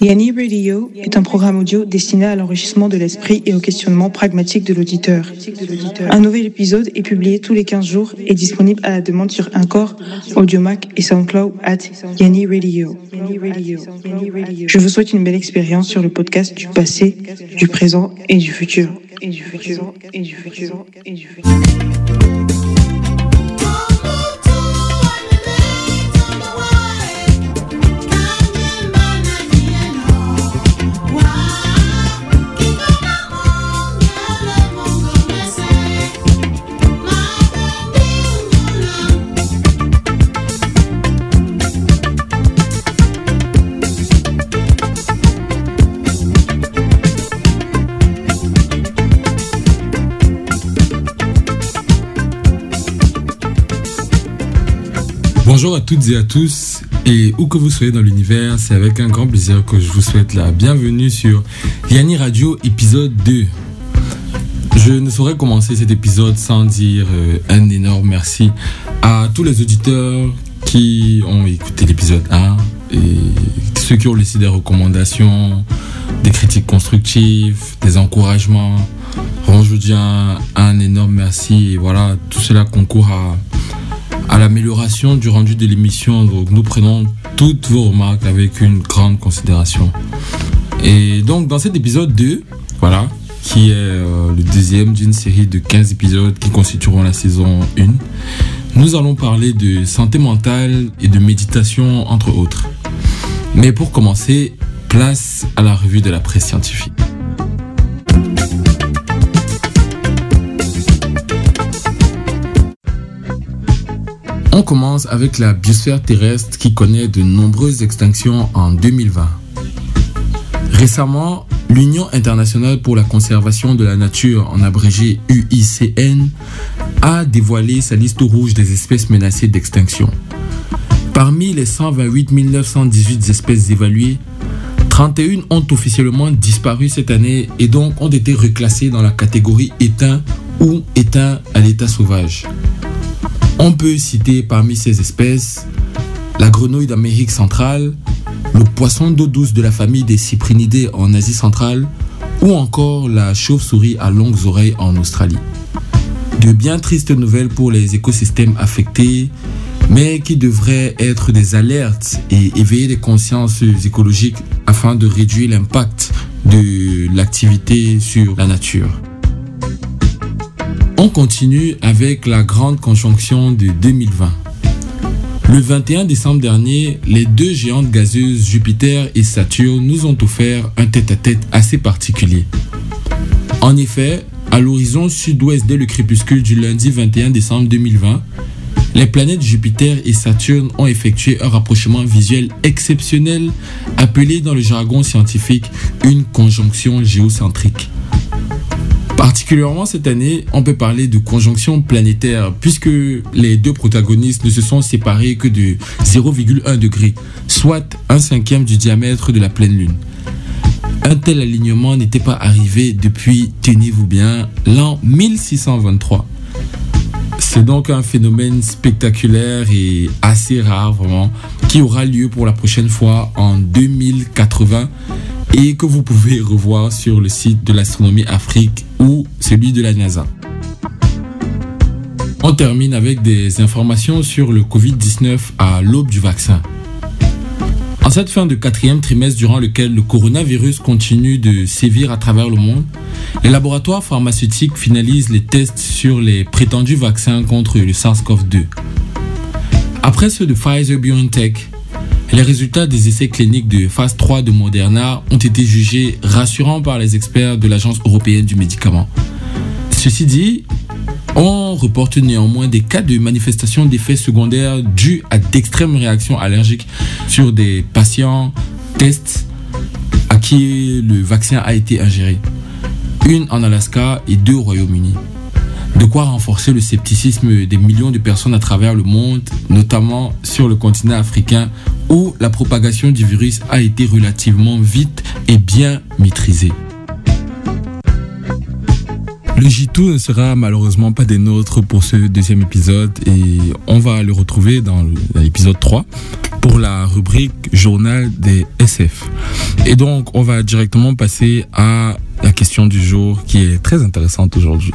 Yanni Radio est un programme audio destiné à l'enrichissement de l'esprit et au questionnement pragmatique de l'auditeur. Un nouvel épisode est publié tous les 15 jours et disponible à la demande sur Encore, Audiomac et SoundCloud at Yanni Radio. Je vous souhaite une belle expérience sur le podcast du passé, du présent et du futur. Bonjour à toutes et à tous, et où que vous soyez dans l'univers, c'est avec un grand plaisir que je vous souhaite la bienvenue sur Yanni Radio épisode 2. Je ne saurais commencer cet épisode sans dire euh, un énorme merci à tous les auditeurs qui ont écouté l'épisode 1 et ceux qui ont laissé des recommandations, des critiques constructives, des encouragements. Je vous dis un, un énorme merci et voilà, tout cela concourt à à l'amélioration du rendu de l'émission. Donc nous prenons toutes vos remarques avec une grande considération. Et donc dans cet épisode 2, voilà, qui est euh, le deuxième d'une série de 15 épisodes qui constitueront la saison 1, nous allons parler de santé mentale et de méditation entre autres. Mais pour commencer, place à la revue de la presse scientifique. On commence avec la biosphère terrestre qui connaît de nombreuses extinctions en 2020. Récemment, l'Union internationale pour la conservation de la nature, en abrégé UICN, a dévoilé sa liste rouge des espèces menacées d'extinction. Parmi les 128 918 espèces évaluées, 31 ont officiellement disparu cette année et donc ont été reclassées dans la catégorie éteint ou éteint à l'état sauvage. On peut citer parmi ces espèces la grenouille d'Amérique centrale, le poisson d'eau douce de la famille des cyprinidés en Asie centrale ou encore la chauve-souris à longues oreilles en Australie. De bien tristes nouvelles pour les écosystèmes affectés, mais qui devraient être des alertes et éveiller des consciences écologiques afin de réduire l'impact de l'activité sur la nature. On continue avec la grande conjonction de 2020. Le 21 décembre dernier, les deux géantes gazeuses Jupiter et Saturne nous ont offert un tête-à-tête assez particulier. En effet, à l'horizon sud-ouest dès le crépuscule du lundi 21 décembre 2020, les planètes Jupiter et Saturne ont effectué un rapprochement visuel exceptionnel appelé dans le jargon scientifique une conjonction géocentrique. Particulièrement cette année, on peut parler de conjonction planétaire puisque les deux protagonistes ne se sont séparés que de 0,1 degré, soit un cinquième du diamètre de la pleine lune. Un tel alignement n'était pas arrivé depuis, tenez-vous bien, l'an 1623. C'est donc un phénomène spectaculaire et assez rare vraiment qui aura lieu pour la prochaine fois en 2080 et que vous pouvez revoir sur le site de l'astronomie Afrique ou celui de la NASA. On termine avec des informations sur le Covid-19 à l'aube du vaccin. En cette fin de quatrième trimestre durant lequel le coronavirus continue de sévir à travers le monde, les laboratoires pharmaceutiques finalisent les tests sur les prétendus vaccins contre le SARS-CoV-2. Après ceux de Pfizer BioNTech, les résultats des essais cliniques de phase 3 de Moderna ont été jugés rassurants par les experts de l'Agence européenne du médicament. Ceci dit, on reporte néanmoins des cas de manifestation d'effets secondaires dus à d'extrêmes réactions allergiques sur des patients tests à qui le vaccin a été ingéré. Une en Alaska et deux au Royaume-Uni. De quoi renforcer le scepticisme des millions de personnes à travers le monde, notamment sur le continent africain où la propagation du virus a été relativement vite et bien maîtrisée. Le J2 ne sera malheureusement pas des nôtres pour ce deuxième épisode et on va le retrouver dans l'épisode 3 pour la rubrique Journal des SF. Et donc, on va directement passer à la question du jour qui est très intéressante aujourd'hui.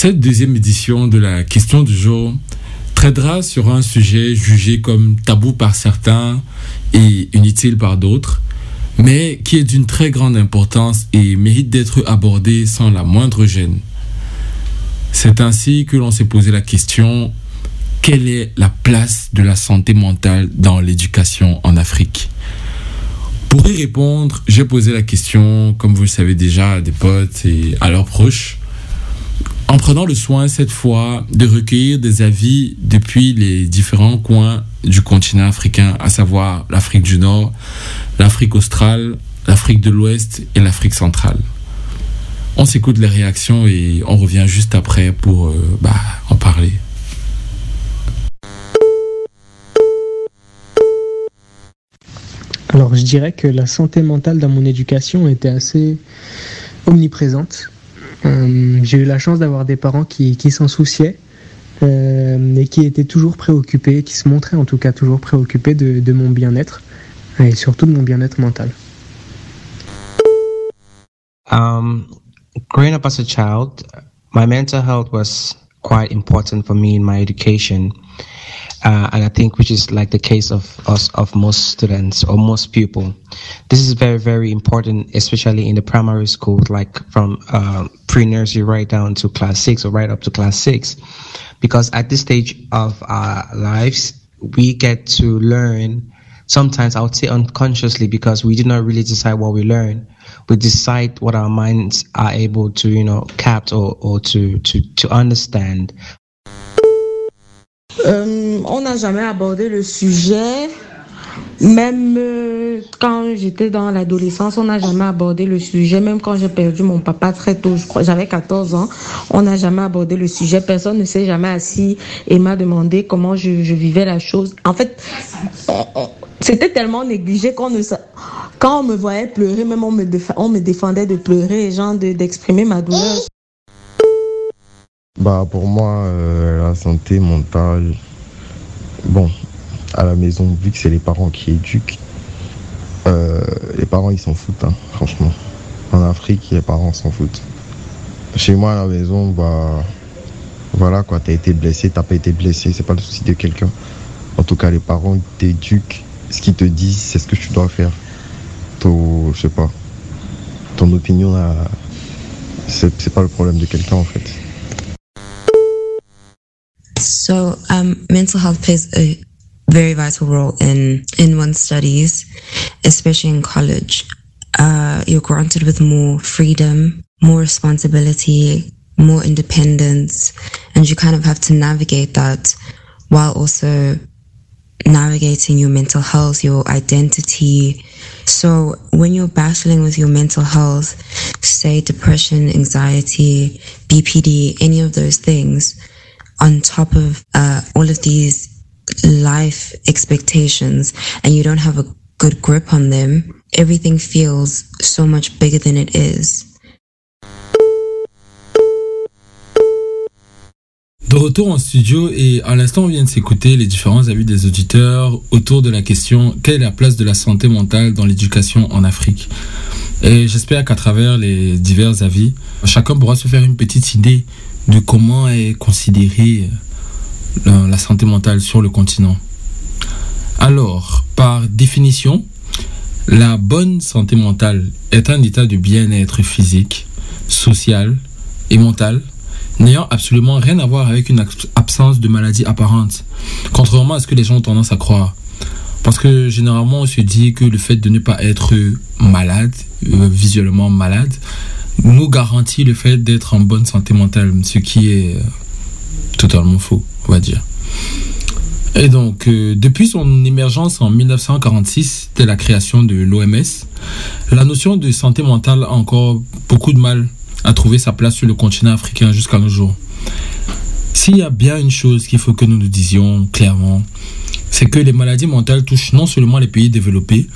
Cette deuxième édition de la question du jour traitera sur un sujet jugé comme tabou par certains et inutile par d'autres, mais qui est d'une très grande importance et mérite d'être abordé sans la moindre gêne. C'est ainsi que l'on s'est posé la question, quelle est la place de la santé mentale dans l'éducation en Afrique? Pour y répondre, j'ai posé la question, comme vous le savez déjà, à des potes et à leurs proches en prenant le soin cette fois de recueillir des avis depuis les différents coins du continent africain, à savoir l'Afrique du Nord, l'Afrique australe, l'Afrique de l'Ouest et l'Afrique centrale. On s'écoute les réactions et on revient juste après pour euh, bah, en parler. Alors je dirais que la santé mentale dans mon éducation était assez omniprésente. Euh, j'ai eu la chance d'avoir des parents qui, s'en souciaient euh, et qui étaient toujours préoccupés, qui se montraient en tout cas toujours préoccupés de, de mon bien-être et surtout de mon bien-être mental. Um, growing up as a child, my mental health was quite important for me in my education. uh, and I think which is like the case of us of most students or most people. This is very very important, especially in the primary school, like from uh, pre-nursery right down to class six or right up to class six, because at this stage of our lives we get to learn. Sometimes I would say unconsciously because we did not really decide what we learn. We decide what our minds are able to, you know, cap or, or to, to, to understand. Euh, on n'a jamais abordé le sujet. Même euh, quand j'étais dans l'adolescence, on n'a jamais abordé le sujet. Même quand j'ai perdu mon papa très tôt, j'avais 14 ans, on n'a jamais abordé le sujet. Personne ne s'est jamais assis et m'a demandé comment je, je, vivais la chose. En fait, c'était tellement négligé qu'on ne quand on me voyait pleurer, même on me, on me défendait de pleurer, genre d'exprimer ma douleur. Bah pour moi, euh, la santé mentale, bon, à la maison, vu que c'est les parents qui éduquent, euh, les parents ils s'en foutent, hein, franchement. En Afrique, les parents s'en foutent. Chez moi à la maison, bah voilà quoi, t'as été blessé, t'as pas été blessé, c'est pas le souci de quelqu'un. En tout cas, les parents t'éduquent, ce qu'ils te disent, c'est ce que tu dois faire. Ton, je sais pas, ton opinion, c'est pas le problème de quelqu'un en fait. So, um, mental health plays a very vital role in in one's studies, especially in college. Uh, you're granted with more freedom, more responsibility, more independence, and you kind of have to navigate that while also navigating your mental health, your identity. So when you're battling with your mental health, say depression, anxiety, BPD, any of those things, on top of uh, all of these life expectations and you don't have a good grip on them, everything feels so much bigger than it is. De retour en studio et à l'instant on vient de s'écouter les différents avis des auditeurs autour de la question quelle est la place de la santé mentale dans l'éducation en Afrique? Et j'espère qu'à travers les divers avis, chacun pourra se faire une petite idée de comment est considérée la, la santé mentale sur le continent. Alors, par définition, la bonne santé mentale est un état de bien-être physique, social et mental n'ayant absolument rien à voir avec une absence de maladie apparente, contrairement à ce que les gens ont tendance à croire. Parce que généralement, on se dit que le fait de ne pas être malade, euh, visuellement malade, nous garantit le fait d'être en bonne santé mentale, ce qui est euh, totalement faux, on va dire. Et donc, euh, depuis son émergence en 1946, dès la création de l'OMS, la notion de santé mentale a encore beaucoup de mal à trouver sa place sur le continent africain jusqu'à nos jours. S'il y a bien une chose qu'il faut que nous nous disions clairement, c'est que les maladies mentales touchent non seulement les pays développés,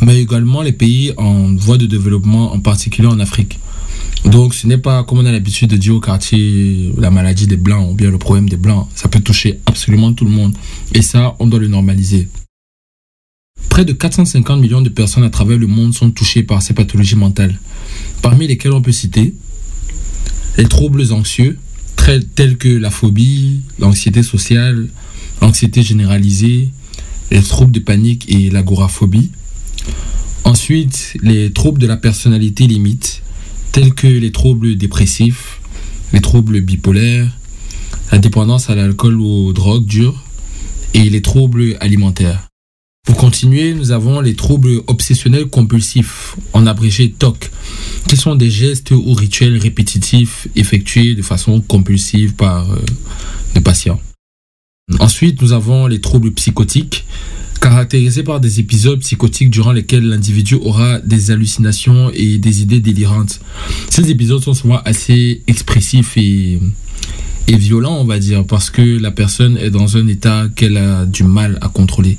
mais également les pays en voie de développement, en particulier en Afrique. Donc ce n'est pas comme on a l'habitude de dire au quartier la maladie des blancs ou bien le problème des blancs. Ça peut toucher absolument tout le monde. Et ça, on doit le normaliser. Près de 450 millions de personnes à travers le monde sont touchées par ces pathologies mentales, parmi lesquelles on peut citer les troubles anxieux, tels que la phobie, l'anxiété sociale, l'anxiété généralisée, les troubles de panique et l'agoraphobie. Ensuite, les troubles de la personnalité limite, tels que les troubles dépressifs, les troubles bipolaires, la dépendance à l'alcool ou aux drogues dures et les troubles alimentaires. Pour continuer, nous avons les troubles obsessionnels compulsifs, en abrégé TOC, qui sont des gestes ou rituels répétitifs effectués de façon compulsive par euh, les patients. Ensuite, nous avons les troubles psychotiques, caractérisés par des épisodes psychotiques durant lesquels l'individu aura des hallucinations et des idées délirantes. Ces épisodes sont souvent assez expressifs et et violent, on va dire, parce que la personne est dans un état qu'elle a du mal à contrôler,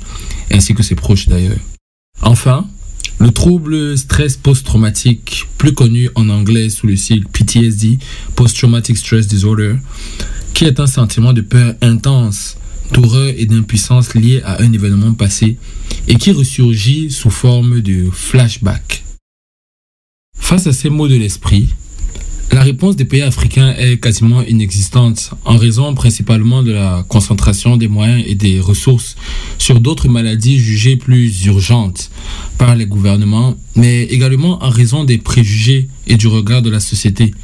ainsi que ses proches d'ailleurs. Enfin, le trouble stress post-traumatique, plus connu en anglais sous le sigle PTSD, Post-Traumatic Stress Disorder, qui est un sentiment de peur intense, d'horreur et d'impuissance lié à un événement passé et qui ressurgit sous forme de flashback. Face à ces mots de l'esprit, la réponse des pays africains est quasiment inexistante en raison principalement de la concentration des moyens et des ressources sur d'autres maladies jugées plus urgentes par les gouvernements, mais également en raison des préjugés et du regard de la société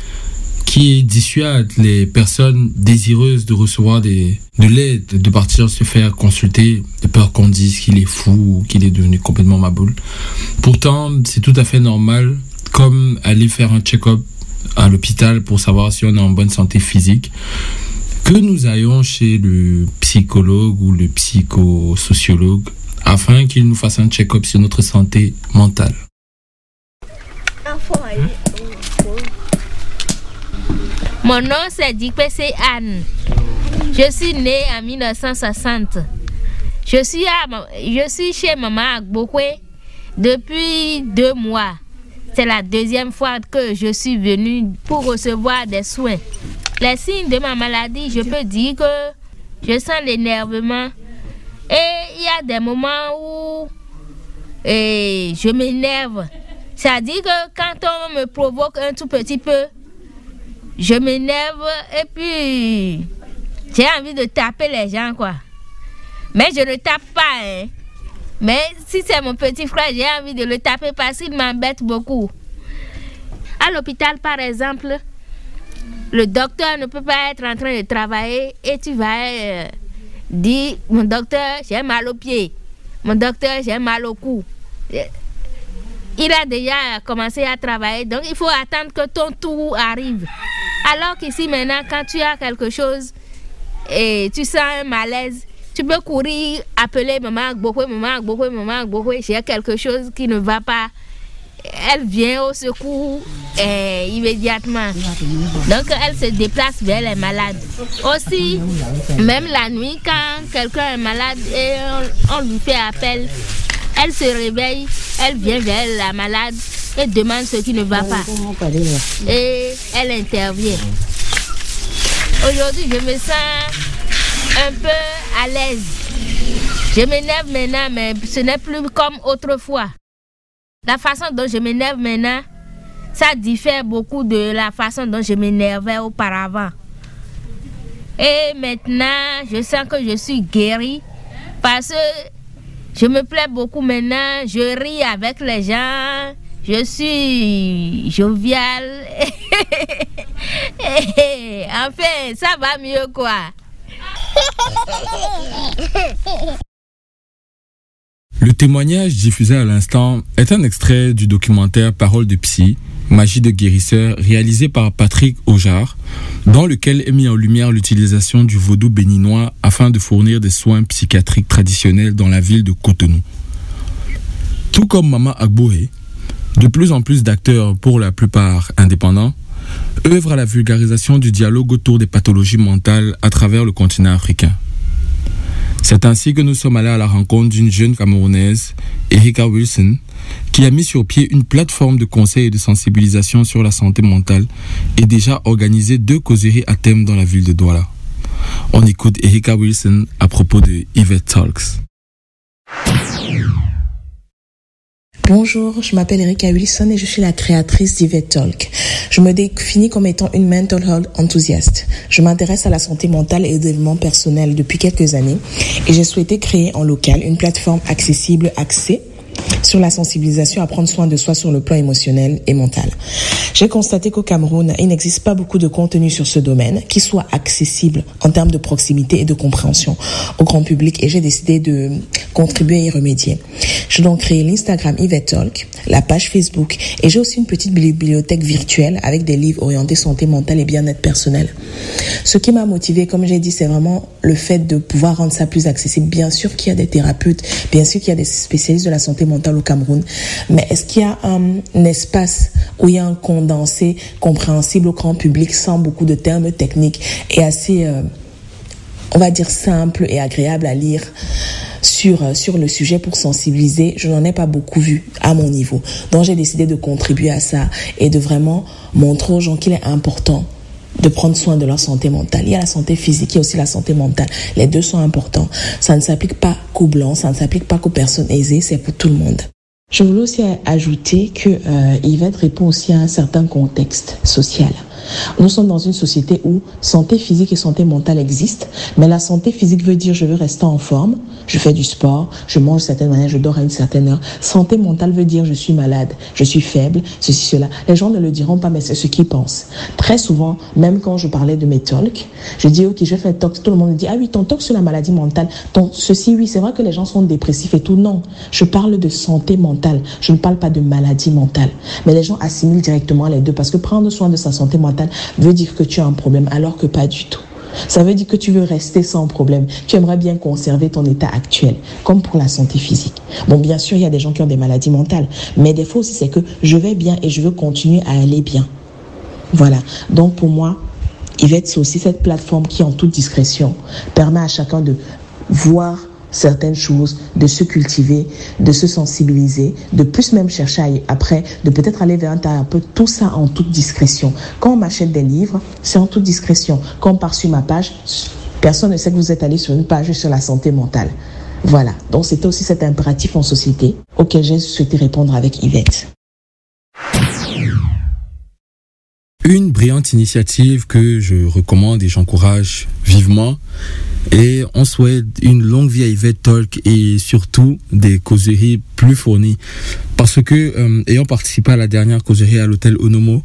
qui dissuade les personnes désireuses de recevoir des, de l'aide, de partir se faire consulter, de peur qu'on dise qu'il est fou ou qu'il est devenu complètement maboule. Pourtant, c'est tout à fait normal, comme aller faire un check-up à l'hôpital pour savoir si on est en bonne santé physique, que nous ayons chez le psychologue ou le psychosociologue afin qu'il nous fasse un check-up sur notre santé mentale. Mon nom c'est Dikpese Anne. Je suis née en 1960. Je suis, je suis chez Maman Agbokwe depuis deux mois. C'est la deuxième fois que je suis venue pour recevoir des soins. Les signes de ma maladie, je peux dire que je sens l'énervement. Et il y a des moments où et je m'énerve. C'est-à-dire que quand on me provoque un tout petit peu, je m'énerve et puis j'ai envie de taper les gens, quoi. Mais je ne tape pas, hein. Mais si c'est mon petit frère, j'ai envie de le taper parce qu'il m'embête beaucoup. À l'hôpital, par exemple, le docteur ne peut pas être en train de travailler et tu vas euh, dire, mon docteur, j'ai mal au pied. Mon docteur, j'ai mal au cou. Il a déjà commencé à travailler, donc il faut attendre que ton tour arrive. Alors qu'ici, maintenant, quand tu as quelque chose et tu sens un malaise, tu peux courir, appeler maman beaucoup, maman beaucoup, maman beaucoup, j'ai quelque chose qui ne va pas. Elle vient au secours eh, immédiatement. Donc elle se déplace vers les malades. Aussi, même la nuit, quand quelqu'un est malade et on lui fait appel, elle se réveille, elle vient vers la malade et demande ce qui ne va pas. Et elle intervient. Aujourd'hui, je me sens un peu à l'aise. Je m'énerve maintenant, mais ce n'est plus comme autrefois. La façon dont je m'énerve maintenant, ça diffère beaucoup de la façon dont je m'énervais auparavant. Et maintenant, je sens que je suis guérie parce que je me plais beaucoup maintenant, je ris avec les gens, je suis jovial. enfin, ça va mieux quoi. Le témoignage diffusé à l'instant est un extrait du documentaire Parole de Psy, Magie de guérisseur, réalisé par Patrick Ojar, dans lequel est mis en lumière l'utilisation du vaudou béninois afin de fournir des soins psychiatriques traditionnels dans la ville de Cotonou. Tout comme Mama Agboué, de plus en plus d'acteurs, pour la plupart indépendants, œuvre à la vulgarisation du dialogue autour des pathologies mentales à travers le continent africain. C'est ainsi que nous sommes allés à la rencontre d'une jeune Camerounaise, Erika Wilson, qui a mis sur pied une plateforme de conseil et de sensibilisation sur la santé mentale et déjà organisé deux causeries à thème dans la ville de Douala. On écoute Erika Wilson à propos de Yvette Talks. Bonjour, je m'appelle Erika Wilson et je suis la créatrice d'Yvette Talk. Je me définis comme étant une mental health enthousiaste. Je m'intéresse à la santé mentale et au développement personnel depuis quelques années et j'ai souhaité créer en local une plateforme accessible, axée sur la sensibilisation à prendre soin de soi sur le plan émotionnel et mental. J'ai constaté qu'au Cameroun, il n'existe pas beaucoup de contenu sur ce domaine qui soit accessible en termes de proximité et de compréhension au grand public et j'ai décidé de contribuer à y remédier. J'ai donc créé l'Instagram Yvette Talk, la page Facebook et j'ai aussi une petite bibliothèque virtuelle avec des livres orientés santé mentale et bien-être personnel. Ce qui m'a motivé, comme j'ai dit, c'est vraiment le fait de pouvoir rendre ça plus accessible. Bien sûr qu'il y a des thérapeutes, bien sûr qu'il y a des spécialistes de la santé mentale au Cameroun, mais est-ce qu'il y a un, espace où il y a un condensé compréhensible au grand public sans beaucoup de termes techniques et assez, euh, on va dire, simple et agréable à lire sur, euh, sur le sujet pour sensibiliser, je n'en ai pas beaucoup vu à mon niveau. Donc j'ai décidé de contribuer à ça et de vraiment montrer aux gens qu'il est important de prendre soin de leur santé mentale. Il y a la santé physique, il y a aussi la santé mentale. Les deux sont importants. Ça ne s'applique pas qu'aux blancs, ça ne s'applique pas qu'aux personnes aisées, c'est pour tout le monde. Je voulais aussi ajouter que euh, Yvette répond aussi à un certain contexte social. Nous sommes dans une société où santé physique et santé mentale existent, mais la santé physique veut dire je veux rester en forme, je fais du sport, je mange de certaine manière, je dors à une certaine heure. Santé mentale veut dire je suis malade, je suis faible, ceci, cela. Les gens ne le diront pas, mais c'est ce qu'ils pensent. Très souvent, même quand je parlais de mes talks, je dis ok, je fais talk, tout le monde me dit ah oui, ton talk sur la maladie mentale, ton ceci, oui, c'est vrai que les gens sont dépressifs et tout. Non, je parle de santé mentale, je ne parle pas de maladie mentale. Mais les gens assimilent directement les deux parce que prendre soin de sa santé mentale veut dire que tu as un problème, alors que pas du tout. Ça veut dire que tu veux rester sans problème. Tu aimerais bien conserver ton état actuel, comme pour la santé physique. Bon, bien sûr, il y a des gens qui ont des maladies mentales, mais des fois aussi, c'est que je vais bien et je veux continuer à aller bien. Voilà. Donc, pour moi, Yvette, c'est aussi cette plateforme qui, en toute discrétion, permet à chacun de voir certaines choses, de se cultiver, de se sensibiliser, de plus même chercher après, de peut-être aller vers un thérapeute, tout ça en toute discrétion. Quand on m'achète des livres, c'est en toute discrétion. Quand on part sur ma page, personne ne sait que vous êtes allé sur une page sur la santé mentale. Voilà, donc c'était aussi cet impératif en société auquel j'ai souhaité répondre avec Yvette. Une brillante initiative que je recommande et j'encourage vivement. Et on souhaite une longue vie à Yvette Talk et surtout des causeries plus fournies. Parce que, euh, ayant participé à la dernière causerie à l'hôtel Onomo,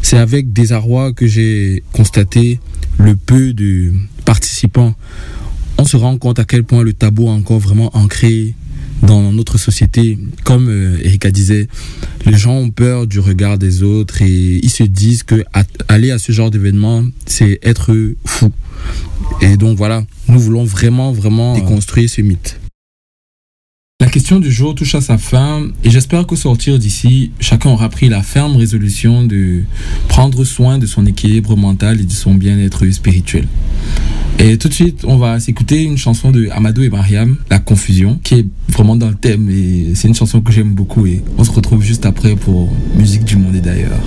c'est avec désarroi que j'ai constaté le peu de participants. On se rend compte à quel point le tabou est encore vraiment ancré dans notre société, comme euh, Erika disait, les gens ont peur du regard des autres et ils se disent que aller à ce genre d'événement, c'est être fou. Et donc voilà, nous voulons vraiment, vraiment déconstruire ce mythe. La question du jour touche à sa fin et j'espère qu'au sortir d'ici, chacun aura pris la ferme résolution de prendre soin de son équilibre mental et de son bien-être spirituel. Et tout de suite, on va s'écouter une chanson de Amadou et Mariam, La Confusion, qui est vraiment dans le thème et c'est une chanson que j'aime beaucoup et on se retrouve juste après pour Musique du monde et d'ailleurs.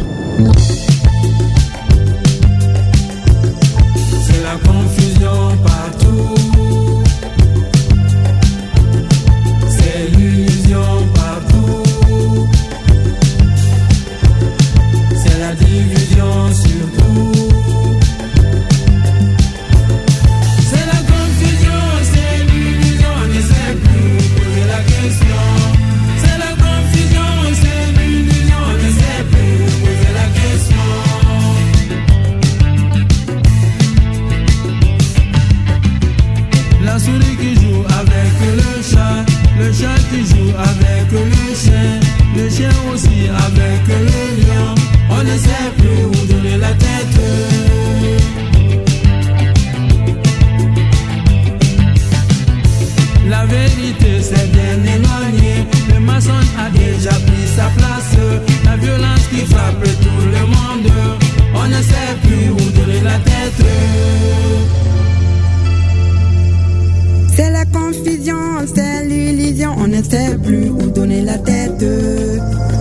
Sait plus où donner la tête.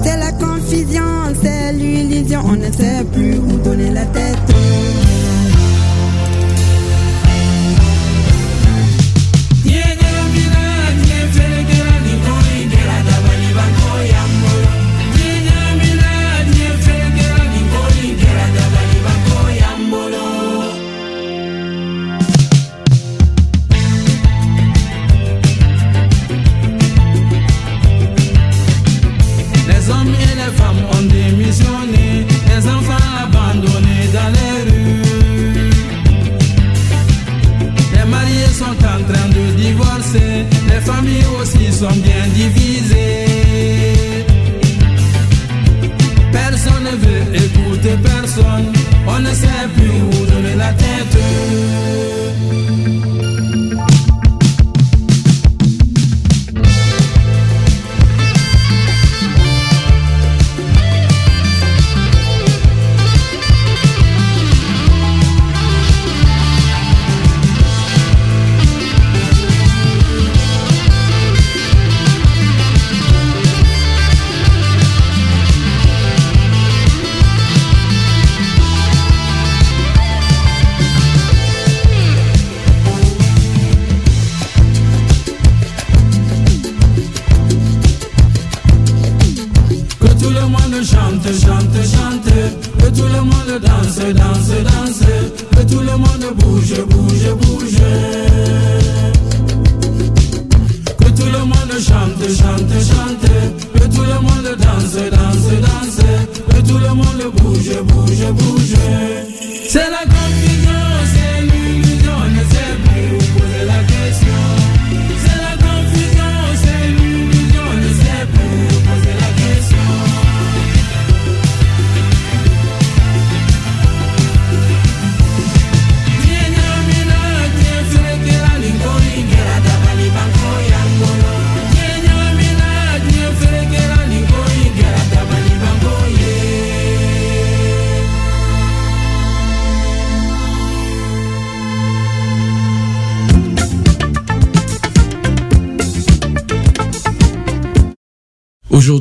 C'est la confusion, c'est l'illusion, on ne sait plus où donner la tête. Chante, chante, chante. Que tout le monde danse, danse, danse. Que tout le monde bouge, bouge, bouge. C'est la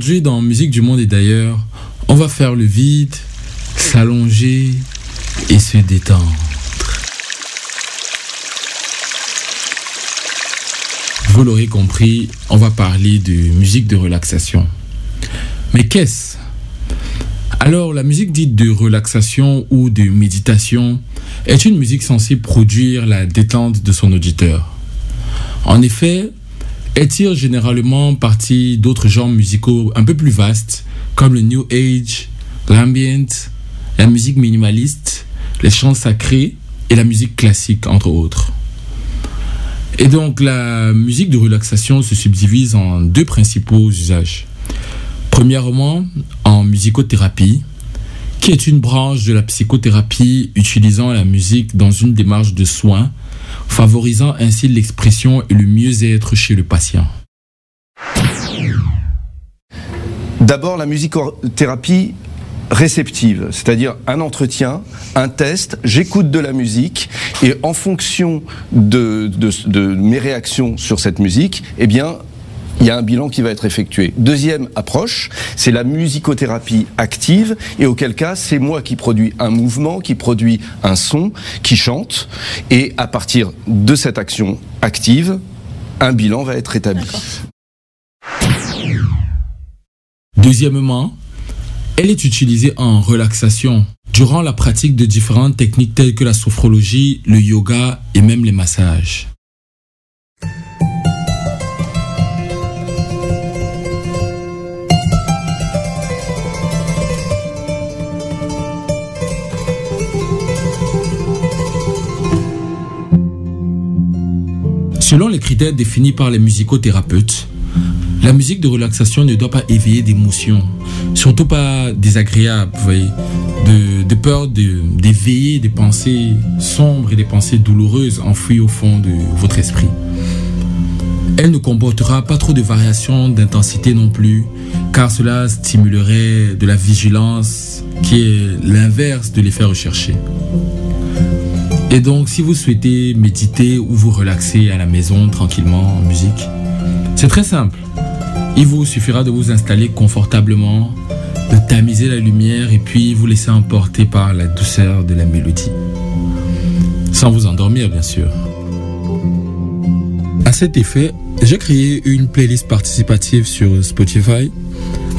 Aujourd'hui, dans Musique du Monde et d'ailleurs, on va faire le vide, s'allonger et se détendre. Vous l'aurez compris, on va parler de musique de relaxation. Mais qu'est-ce? Alors, la musique dite de relaxation ou de méditation est une musique censée produire la détente de son auditeur. En effet, elle tire généralement parti d'autres genres musicaux un peu plus vastes, comme le New Age, l'ambient, la musique minimaliste, les chants sacrés et la musique classique, entre autres? Et donc la musique de relaxation se subdivise en deux principaux usages. Premièrement, en musicothérapie, qui est une branche de la psychothérapie utilisant la musique dans une démarche de soins, favorisant ainsi l'expression et le mieux-être chez le patient. D'abord, la musicothérapie réceptive, c'est-à-dire un entretien, un test, j'écoute de la musique et en fonction de, de, de mes réactions sur cette musique, eh bien, il y a un bilan qui va être effectué. Deuxième approche, c'est la musicothérapie active, et auquel cas, c'est moi qui produis un mouvement, qui produit un son, qui chante, et à partir de cette action active, un bilan va être établi. Deuxièmement, elle est utilisée en relaxation durant la pratique de différentes techniques telles que la sophrologie, le yoga et même les massages. Selon les critères définis par les musicothérapeutes, la musique de relaxation ne doit pas éveiller d'émotions, surtout pas désagréables, de, de peur d'éveiller des pensées sombres et des pensées douloureuses enfouies au fond de votre esprit. Elle ne comportera pas trop de variations d'intensité non plus, car cela stimulerait de la vigilance, qui est l'inverse de l'effet recherché. Et donc, si vous souhaitez méditer ou vous relaxer à la maison tranquillement en musique, c'est très simple. Il vous suffira de vous installer confortablement, de tamiser la lumière et puis vous laisser emporter par la douceur de la mélodie. Sans vous endormir, bien sûr. À cet effet, j'ai créé une playlist participative sur Spotify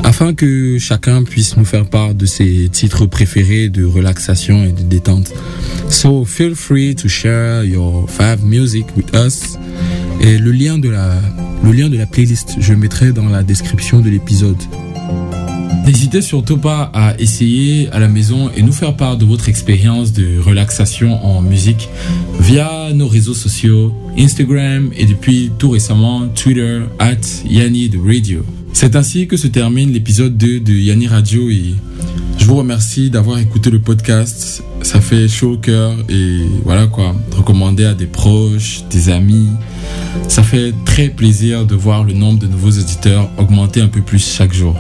afin que chacun puisse nous faire part de ses titres préférés de relaxation et de détente. So feel free to share your fave music with us. Et le lien de la, le lien de la playlist, je mettrai dans la description de l'épisode. N'hésitez surtout pas à essayer à la maison et nous faire part de votre expérience de relaxation en musique via nos réseaux sociaux, Instagram et depuis tout récemment Twitter at Yanni de Radio. C'est ainsi que se termine l'épisode 2 de Yanni Radio et je vous remercie d'avoir écouté le podcast. Ça fait chaud au cœur et voilà quoi, recommander à des proches, des amis. Ça fait très plaisir de voir le nombre de nouveaux auditeurs augmenter un peu plus chaque jour.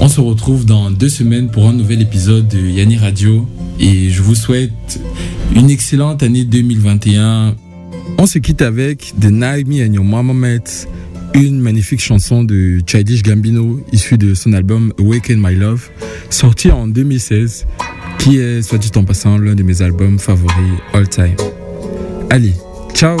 On se retrouve dans deux semaines pour un nouvel épisode de Yanni Radio et je vous souhaite une excellente année 2021. On se quitte avec The Me and Your Mama Met, une magnifique chanson de Childish Gambino issue de son album Awaken My Love, sorti en 2016, qui est, soit dit en passant, l'un de mes albums favoris all time. Allez, ciao